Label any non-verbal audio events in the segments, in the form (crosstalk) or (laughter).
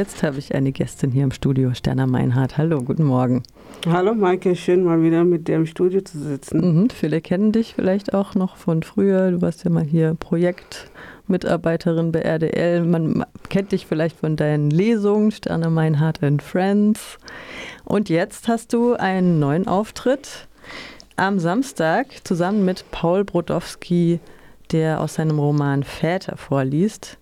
Jetzt habe ich eine Gästin hier im Studio, Sterna Meinhardt. Hallo, guten Morgen. Hallo Maike, schön mal wieder mit dir im Studio zu sitzen. Mhm, viele kennen dich vielleicht auch noch von früher. Du warst ja mal hier Projektmitarbeiterin bei RDL. Man kennt dich vielleicht von deinen Lesungen, Sterna Meinhardt and Friends. Und jetzt hast du einen neuen Auftritt am Samstag zusammen mit Paul Brodowski, der aus seinem Roman Väter vorliest.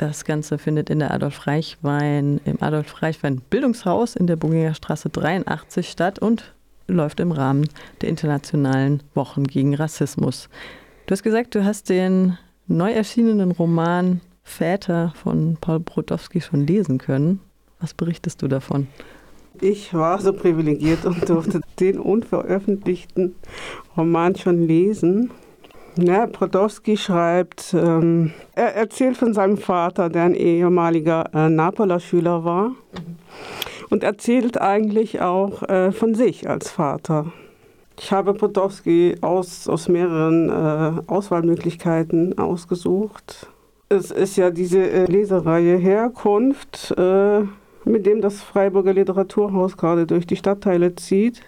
Das Ganze findet in der Adolf Reichwein, im Adolf Reichwein Bildungshaus in der Bunginger Straße 83 statt und läuft im Rahmen der internationalen Wochen gegen Rassismus. Du hast gesagt, du hast den neu erschienenen Roman Väter von Paul Brodowski schon lesen können. Was berichtest du davon? Ich war so privilegiert und durfte den unveröffentlichten Roman schon lesen. Ja, Brodowski schreibt, ähm, er erzählt von seinem Vater, der ein ehemaliger äh, Napola-Schüler war. Und erzählt eigentlich auch äh, von sich als Vater. Ich habe Brodowski aus, aus mehreren äh, Auswahlmöglichkeiten ausgesucht. Es ist ja diese äh, Lesereihe Herkunft, äh, mit dem das Freiburger Literaturhaus gerade durch die Stadtteile zieht.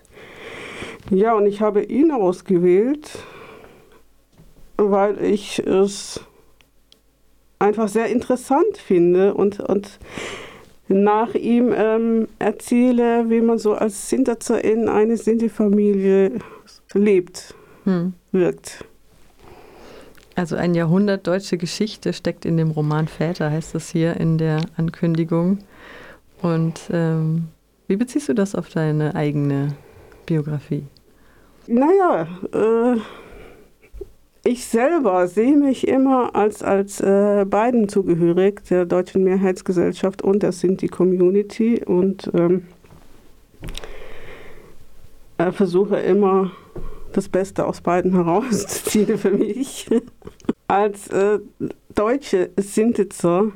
Ja, und ich habe ihn ausgewählt, weil ich es einfach sehr interessant finde und, und nach ihm ähm, erzähle, wie man so als Sinterzerin eine Sinti-Familie lebt, hm. wirkt. Also ein Jahrhundert deutsche Geschichte steckt in dem Roman Väter, heißt es hier in der Ankündigung. Und ähm, wie beziehst du das auf deine eigene Biografie? Naja, äh, ich selber sehe mich immer als, als äh, beiden zugehörig, der deutschen Mehrheitsgesellschaft und der Sinti-Community und ähm, äh, versuche immer das Beste aus beiden (laughs) herauszuziehen für mich. (laughs) als äh, deutsche Sintitzer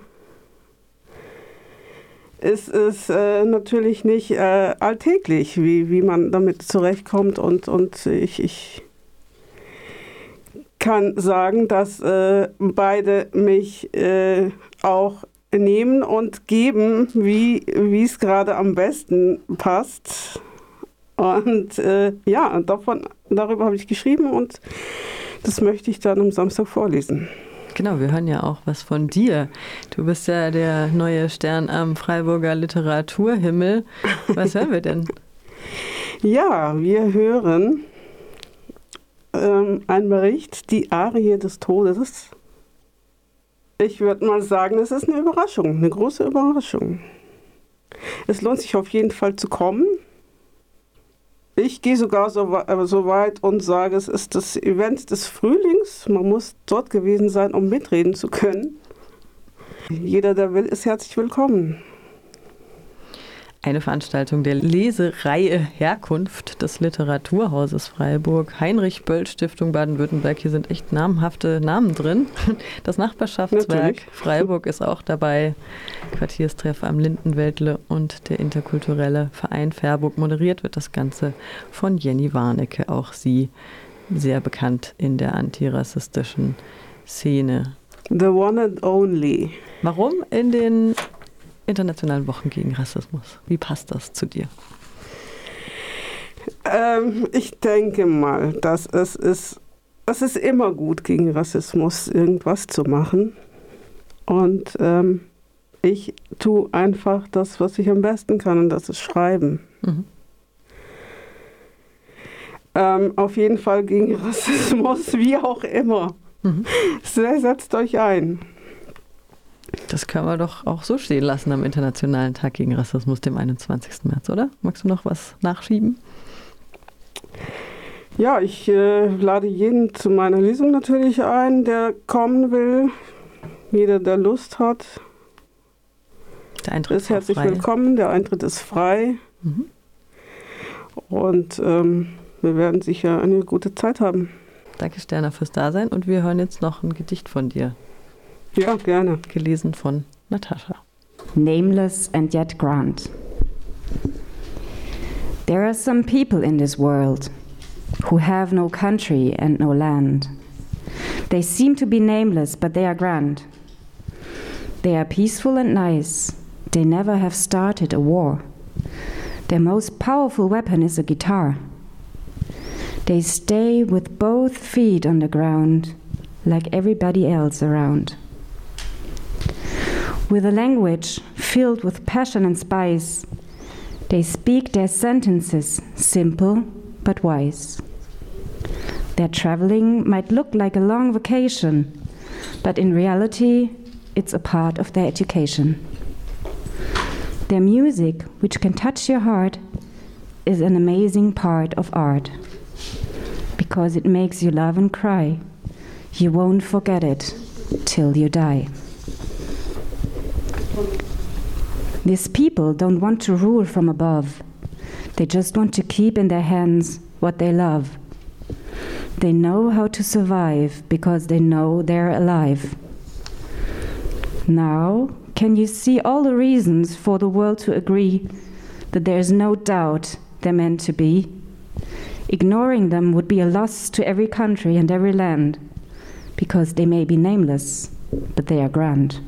ist es äh, natürlich nicht äh, alltäglich, wie, wie man damit zurechtkommt und, und ich, ich kann sagen, dass äh, beide mich äh, auch nehmen und geben, wie es gerade am besten passt. Und äh, ja, davon, darüber habe ich geschrieben und das möchte ich dann am Samstag vorlesen. Genau, wir hören ja auch was von dir. Du bist ja der neue Stern am Freiburger Literaturhimmel. Was hören wir denn? (laughs) Ja, wir hören ähm, ein Bericht, die Arie des Todes. Ich würde mal sagen, es ist eine Überraschung, eine große Überraschung. Es lohnt sich auf jeden Fall zu kommen. Ich gehe sogar so, äh, so, weit und sage, es ist das Event des Frühlings. Man muss dort gewesen sein, um mitreden zu können. Jeder, der will, ist herzlich willkommen eine Veranstaltung der Lesereihe Herkunft des Literaturhauses Freiburg, Heinrich Böll Stiftung Baden-Württemberg. Hier sind echt namhafte Namen drin. Das Nachbarschaftswerk Natürlich. Freiburg ist auch dabei. Quartierstreff am Lindenwäldle und der interkulturelle Verein Färburg. Moderiert wird das Ganze von Jenny Warnecke, auch sie sehr bekannt in der antirassistischen Szene. The one and only. Warum in den internationalen Wochen gegen Rassismus. Wie passt das zu dir? Ähm, ich denke mal, dass es ist, es ist immer gut, gegen Rassismus irgendwas zu machen. Und ähm, ich tue einfach das, was ich am besten kann, und das ist schreiben. Mhm. Ähm, auf jeden Fall gegen Rassismus, (laughs) wie auch immer. Mhm. Setzt euch ein. Das können wir doch auch so stehen lassen am Internationalen Tag gegen Rassismus, dem 21. März, oder? Magst du noch was nachschieben? Ja, ich äh, lade jeden zu meiner Lesung natürlich ein, der kommen will. Jeder, der Lust hat, der Eintritt ist herzlich frei. willkommen. Der Eintritt ist frei. Mhm. Und ähm, wir werden sicher eine gute Zeit haben. Danke, Sterner, fürs Dasein. Und wir hören jetzt noch ein Gedicht von dir. Ja, gerne. Gelesen von Natascha. Nameless and yet grand. There are some people in this world who have no country and no land. They seem to be nameless, but they are grand. They are peaceful and nice. They never have started a war. Their most powerful weapon is a guitar. They stay with both feet on the ground, like everybody else around. With a language filled with passion and spice, they speak their sentences simple but wise. Their traveling might look like a long vacation, but in reality, it's a part of their education. Their music, which can touch your heart, is an amazing part of art because it makes you love and cry. You won't forget it till you die. These people don't want to rule from above. They just want to keep in their hands what they love. They know how to survive because they know they're alive. Now, can you see all the reasons for the world to agree that there is no doubt they're meant to be? Ignoring them would be a loss to every country and every land because they may be nameless, but they are grand.